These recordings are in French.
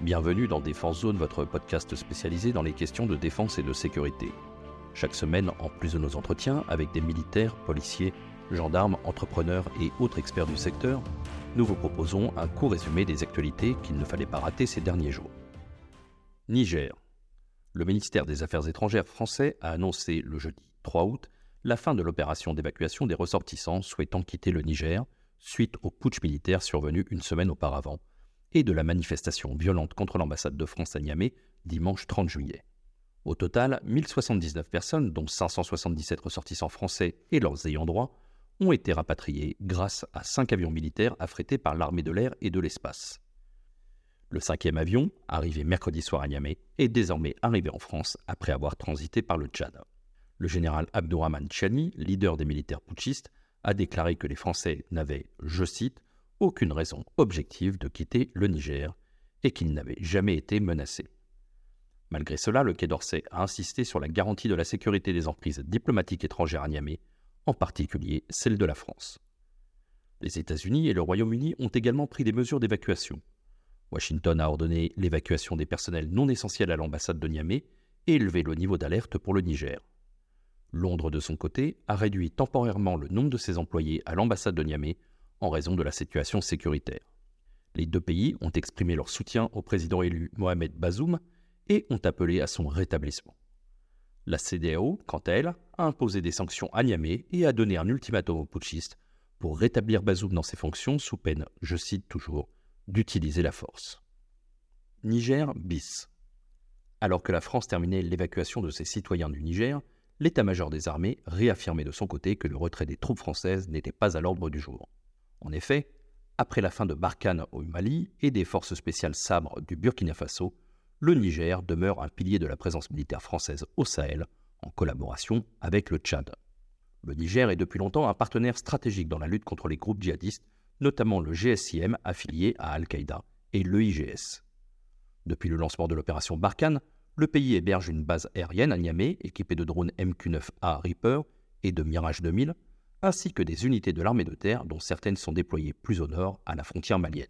Bienvenue dans Défense Zone, votre podcast spécialisé dans les questions de défense et de sécurité. Chaque semaine, en plus de nos entretiens avec des militaires, policiers, gendarmes, entrepreneurs et autres experts du secteur, nous vous proposons un court résumé des actualités qu'il ne fallait pas rater ces derniers jours. Niger. Le ministère des Affaires étrangères français a annoncé le jeudi 3 août la fin de l'opération d'évacuation des ressortissants souhaitant quitter le Niger suite au putsch militaire survenu une semaine auparavant et de la manifestation violente contre l'ambassade de France à Niamey dimanche 30 juillet. Au total, 1079 personnes, dont 577 ressortissants français et leurs ayants droit, ont été rapatriés grâce à cinq avions militaires affrétés par l'armée de l'air et de l'espace. Le cinquième avion, arrivé mercredi soir à Niamey, est désormais arrivé en France après avoir transité par le Tchad. Le général Abdourahman Chani, leader des militaires putschistes, a déclaré que les Français n'avaient, je cite, aucune raison objective de quitter le Niger et qu'ils n'avaient jamais été menacés. Malgré cela, le Quai d'Orsay a insisté sur la garantie de la sécurité des emprises diplomatiques étrangères à Niamey en particulier celle de la France. Les États-Unis et le Royaume-Uni ont également pris des mesures d'évacuation. Washington a ordonné l'évacuation des personnels non essentiels à l'ambassade de Niamey et élevé le niveau d'alerte pour le Niger. Londres, de son côté, a réduit temporairement le nombre de ses employés à l'ambassade de Niamey en raison de la situation sécuritaire. Les deux pays ont exprimé leur soutien au président élu Mohamed Bazoum et ont appelé à son rétablissement. La CDAO, quant à elle, a imposé des sanctions à Niamey et a donné un ultimatum aux putschistes pour rétablir Bazoum dans ses fonctions sous peine, je cite toujours, d'utiliser la force. Niger bis. Alors que la France terminait l'évacuation de ses citoyens du Niger, l'état-major des armées réaffirmait de son côté que le retrait des troupes françaises n'était pas à l'ordre du jour. En effet, après la fin de Barkhane au Mali et des forces spéciales sabres du Burkina Faso, le Niger demeure un pilier de la présence militaire française au Sahel, en collaboration avec le Tchad. Le Niger est depuis longtemps un partenaire stratégique dans la lutte contre les groupes djihadistes, notamment le GSIM affilié à Al-Qaïda et l'EIGS. Depuis le lancement de l'opération Barkhane, le pays héberge une base aérienne à Niamey équipée de drones MQ-9A Reaper et de Mirage 2000, ainsi que des unités de l'armée de terre dont certaines sont déployées plus au nord à la frontière malienne.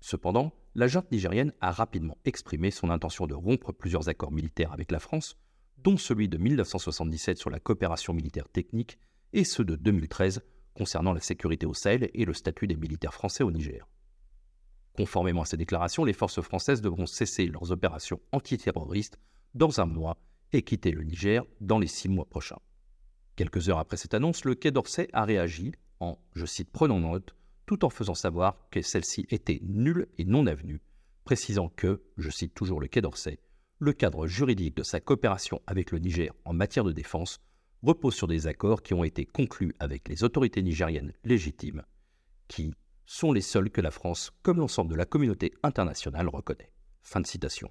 Cependant, la junte nigérienne a rapidement exprimé son intention de rompre plusieurs accords militaires avec la France, dont celui de 1977 sur la coopération militaire technique et ceux de 2013 concernant la sécurité au Sahel et le statut des militaires français au Niger. Conformément à ces déclarations, les forces françaises devront cesser leurs opérations antiterroristes dans un mois et quitter le Niger dans les six mois prochains. Quelques heures après cette annonce, le Quai d'Orsay a réagi en, je cite, prenant note tout en faisant savoir que celle-ci était nulle et non avenue, précisant que, je cite toujours le Quai d'Orsay, le cadre juridique de sa coopération avec le Niger en matière de défense repose sur des accords qui ont été conclus avec les autorités nigériennes légitimes, qui sont les seuls que la France, comme l'ensemble de la communauté internationale, reconnaît. Fin de citation.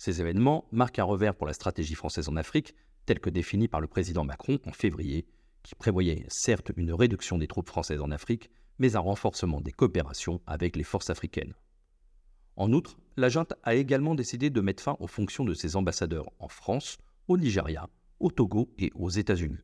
Ces événements marquent un revers pour la stratégie française en Afrique, telle que définie par le président Macron en février, qui prévoyait certes une réduction des troupes françaises en Afrique, mais un renforcement des coopérations avec les forces africaines. En outre, la junte a également décidé de mettre fin aux fonctions de ses ambassadeurs en France, au Nigeria, au Togo et aux États-Unis.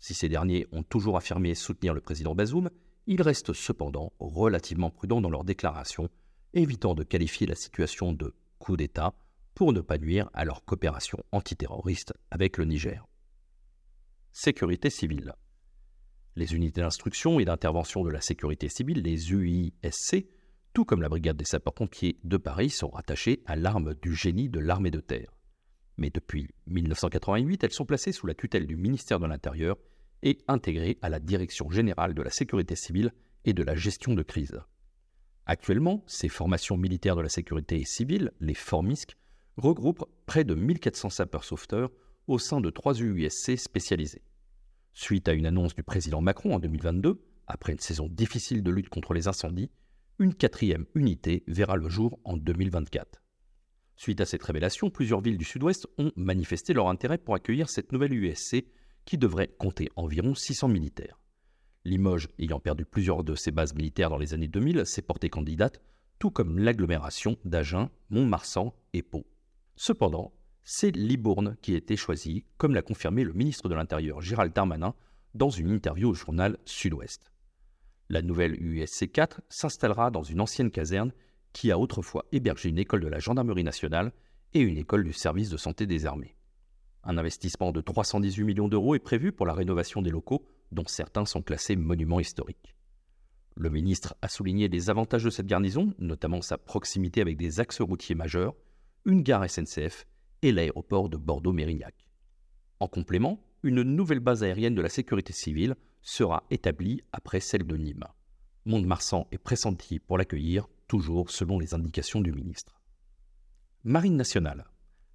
Si ces derniers ont toujours affirmé soutenir le président Bazoum, ils restent cependant relativement prudents dans leurs déclarations, évitant de qualifier la situation de coup d'État pour ne pas nuire à leur coopération antiterroriste avec le Niger. Sécurité civile. Les unités d'instruction et d'intervention de la sécurité civile, les UISC, tout comme la brigade des sapeurs-pompiers de Paris, sont rattachées à l'arme du génie de l'armée de terre. Mais depuis 1988, elles sont placées sous la tutelle du ministère de l'Intérieur et intégrées à la Direction générale de la sécurité civile et de la gestion de crise. Actuellement, ces formations militaires de la sécurité civile, les FORMISC, regroupent près de 1400 sapeurs-sauveteurs au sein de trois UISC spécialisés. Suite à une annonce du président Macron en 2022, après une saison difficile de lutte contre les incendies, une quatrième unité verra le jour en 2024. Suite à cette révélation, plusieurs villes du sud-ouest ont manifesté leur intérêt pour accueillir cette nouvelle USC qui devrait compter environ 600 militaires. Limoges, ayant perdu plusieurs de ses bases militaires dans les années 2000, s'est portée candidate, tout comme l'agglomération d'Agen, Mont-Marsan et Pau. Cependant, c'est Libourne qui a été choisi, comme l'a confirmé le ministre de l'Intérieur Gérald Darmanin dans une interview au journal Sud-Ouest. La nouvelle USC 4 s'installera dans une ancienne caserne qui a autrefois hébergé une école de la gendarmerie nationale et une école du service de santé des armées. Un investissement de 318 millions d'euros est prévu pour la rénovation des locaux, dont certains sont classés monuments historiques. Le ministre a souligné les avantages de cette garnison, notamment sa proximité avec des axes routiers majeurs, une gare SNCF et l'aéroport de Bordeaux-Mérignac. En complément, une nouvelle base aérienne de la sécurité civile sera établie après celle de Nîmes. Mont-de-Marsan est pressenti pour l'accueillir, toujours selon les indications du ministre. Marine nationale.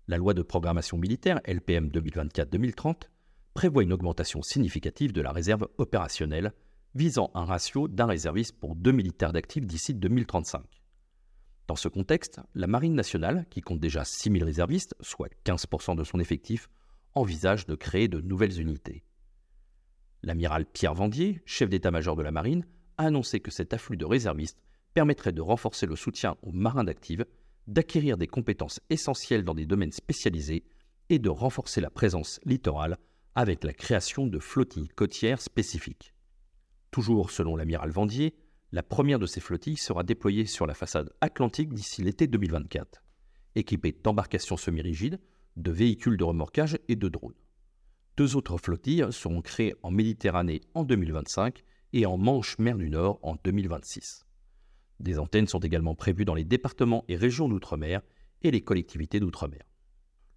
La loi de programmation militaire LPM 2024-2030 prévoit une augmentation significative de la réserve opérationnelle visant un ratio d'un réserviste pour deux militaires d'actifs d'ici 2035. Dans ce contexte, la Marine nationale, qui compte déjà 6000 réservistes, soit 15% de son effectif, envisage de créer de nouvelles unités. L'amiral Pierre Vendier, chef d'état-major de la Marine, a annoncé que cet afflux de réservistes permettrait de renforcer le soutien aux marins d'actifs, d'acquérir des compétences essentielles dans des domaines spécialisés et de renforcer la présence littorale avec la création de flottilles côtières spécifiques. Toujours selon l'amiral Vendier, la première de ces flottilles sera déployée sur la façade atlantique d'ici l'été 2024, équipée d'embarcations semi-rigides, de véhicules de remorquage et de drones. Deux autres flottilles seront créées en Méditerranée en 2025 et en Manche-Mer du Nord en 2026. Des antennes sont également prévues dans les départements et régions d'outre-mer et les collectivités d'outre-mer.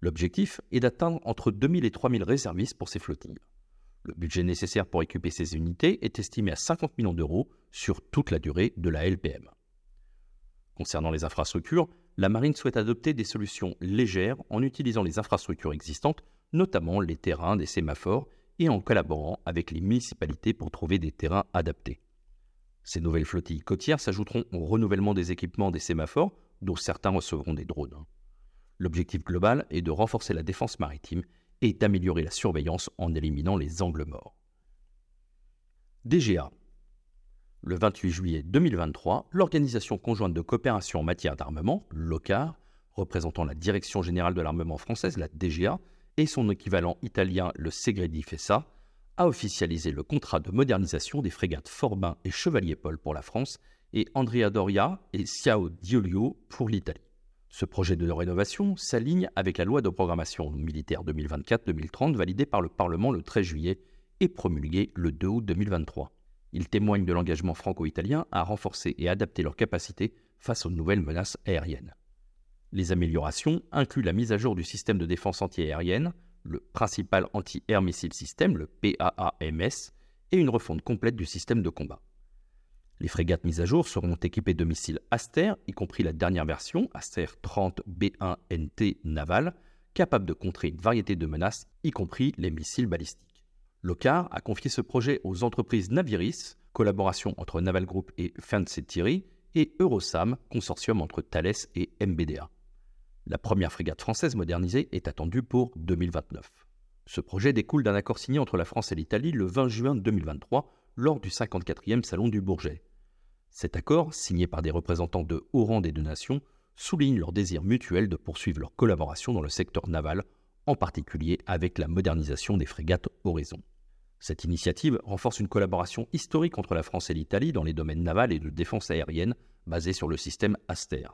L'objectif est d'atteindre entre 2000 et 3000 réservistes pour ces flottilles. Le budget nécessaire pour équiper ces unités est estimé à 50 millions d'euros sur toute la durée de la LPM. Concernant les infrastructures, la marine souhaite adopter des solutions légères en utilisant les infrastructures existantes, notamment les terrains des sémaphores, et en collaborant avec les municipalités pour trouver des terrains adaptés. Ces nouvelles flottilles côtières s'ajouteront au renouvellement des équipements des sémaphores, dont certains recevront des drones. L'objectif global est de renforcer la défense maritime et d'améliorer la surveillance en éliminant les angles morts. DGA. Le 28 juillet 2023, l'Organisation conjointe de coopération en matière d'armement, l'OCAR, représentant la Direction générale de l'armement française, la DGA, et son équivalent italien, le Segredi FESA, a officialisé le contrat de modernisation des frégates Forbin et Chevalier Paul pour la France et Andrea Doria et Siao Diolio pour l'Italie. Ce projet de rénovation s'aligne avec la loi de programmation militaire 2024-2030 validée par le Parlement le 13 juillet et promulguée le 2 août 2023. Il témoigne de l'engagement franco-italien à renforcer et adapter leurs capacités face aux nouvelles menaces aériennes. Les améliorations incluent la mise à jour du système de défense antiaérienne, le principal anti-air missile system, le PAAMS, et une refonte complète du système de combat. Les frégates mises à jour seront équipées de missiles Aster, y compris la dernière version, Aster 30 B1NT Naval, capable de contrer une variété de menaces, y compris les missiles balistiques. Locar a confié ce projet aux entreprises Naviris, collaboration entre Naval Group et Fancy Thierry, et Eurosam, consortium entre Thales et MBDA. La première frégate française modernisée est attendue pour 2029. Ce projet découle d'un accord signé entre la France et l'Italie le 20 juin 2023 lors du 54e Salon du Bourget. Cet accord, signé par des représentants de haut rang des deux nations, souligne leur désir mutuel de poursuivre leur collaboration dans le secteur naval, en particulier avec la modernisation des frégates Horizon. Cette initiative renforce une collaboration historique entre la France et l'Italie dans les domaines navals et de défense aérienne basés sur le système Aster.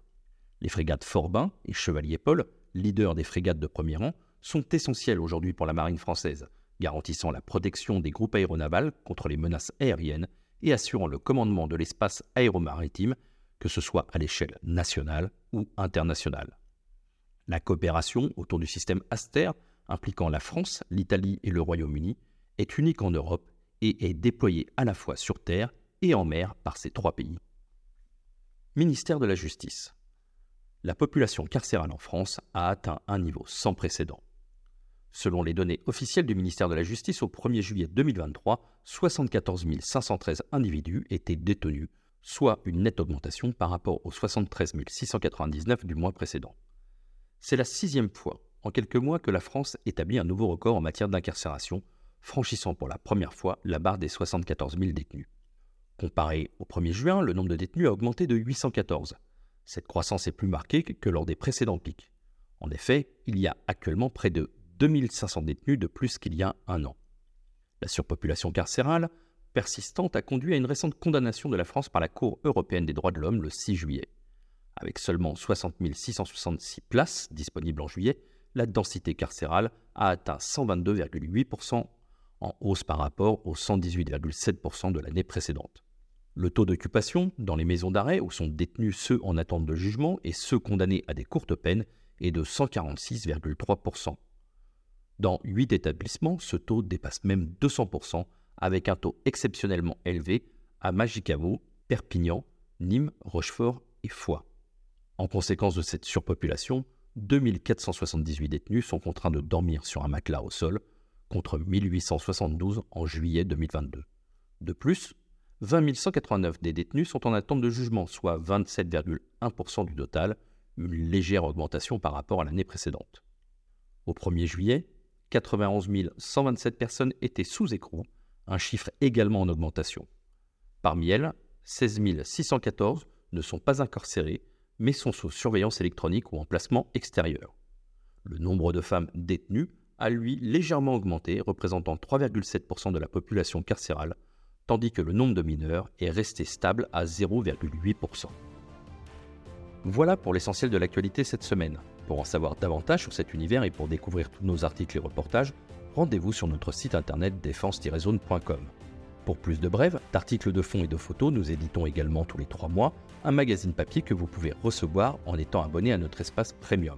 Les frégates Forbin et Chevalier Paul, leaders des frégates de premier rang, sont essentielles aujourd'hui pour la marine française, garantissant la protection des groupes aéronavals contre les menaces aériennes et assurant le commandement de l'espace aéromaritime, que ce soit à l'échelle nationale ou internationale. La coopération autour du système Aster, impliquant la France, l'Italie et le Royaume-Uni, est unique en Europe et est déployée à la fois sur terre et en mer par ces trois pays. Ministère de la Justice. La population carcérale en France a atteint un niveau sans précédent. Selon les données officielles du ministère de la Justice, au 1er juillet 2023, 74 513 individus étaient détenus, soit une nette augmentation par rapport aux 73 699 du mois précédent. C'est la sixième fois en quelques mois que la France établit un nouveau record en matière d'incarcération, franchissant pour la première fois la barre des 74 000 détenus. Comparé au 1er juin, le nombre de détenus a augmenté de 814. Cette croissance est plus marquée que lors des précédents pics. En effet, il y a actuellement près de 2500 détenus de plus qu'il y a un an. La surpopulation carcérale persistante a conduit à une récente condamnation de la France par la Cour européenne des droits de l'homme le 6 juillet. Avec seulement 60 666 places disponibles en juillet, la densité carcérale a atteint 122,8% en hausse par rapport aux 118,7% de l'année précédente. Le taux d'occupation dans les maisons d'arrêt où sont détenus ceux en attente de jugement et ceux condamnés à des courtes peines est de 146,3%. Dans 8 établissements, ce taux dépasse même 200% avec un taux exceptionnellement élevé à Magicamo, Perpignan, Nîmes, Rochefort et Foix. En conséquence de cette surpopulation, 2478 détenus sont contraints de dormir sur un matelas au sol, contre 1872 en juillet 2022. De plus, 20 189 des détenus sont en attente de jugement, soit 27,1% du total, une légère augmentation par rapport à l'année précédente. Au 1er juillet, 91 127 personnes étaient sous écrou, un chiffre également en augmentation. Parmi elles, 16 614 ne sont pas incarcérées, mais sont sous surveillance électronique ou en placement extérieur. Le nombre de femmes détenues a lui légèrement augmenté, représentant 3,7% de la population carcérale, tandis que le nombre de mineurs est resté stable à 0,8%. Voilà pour l'essentiel de l'actualité cette semaine. Pour en savoir davantage sur cet univers et pour découvrir tous nos articles et reportages, rendez-vous sur notre site internet défense-zone.com. Pour plus de brèves, d'articles de fond et de photos, nous éditons également tous les trois mois un magazine papier que vous pouvez recevoir en étant abonné à notre espace premium.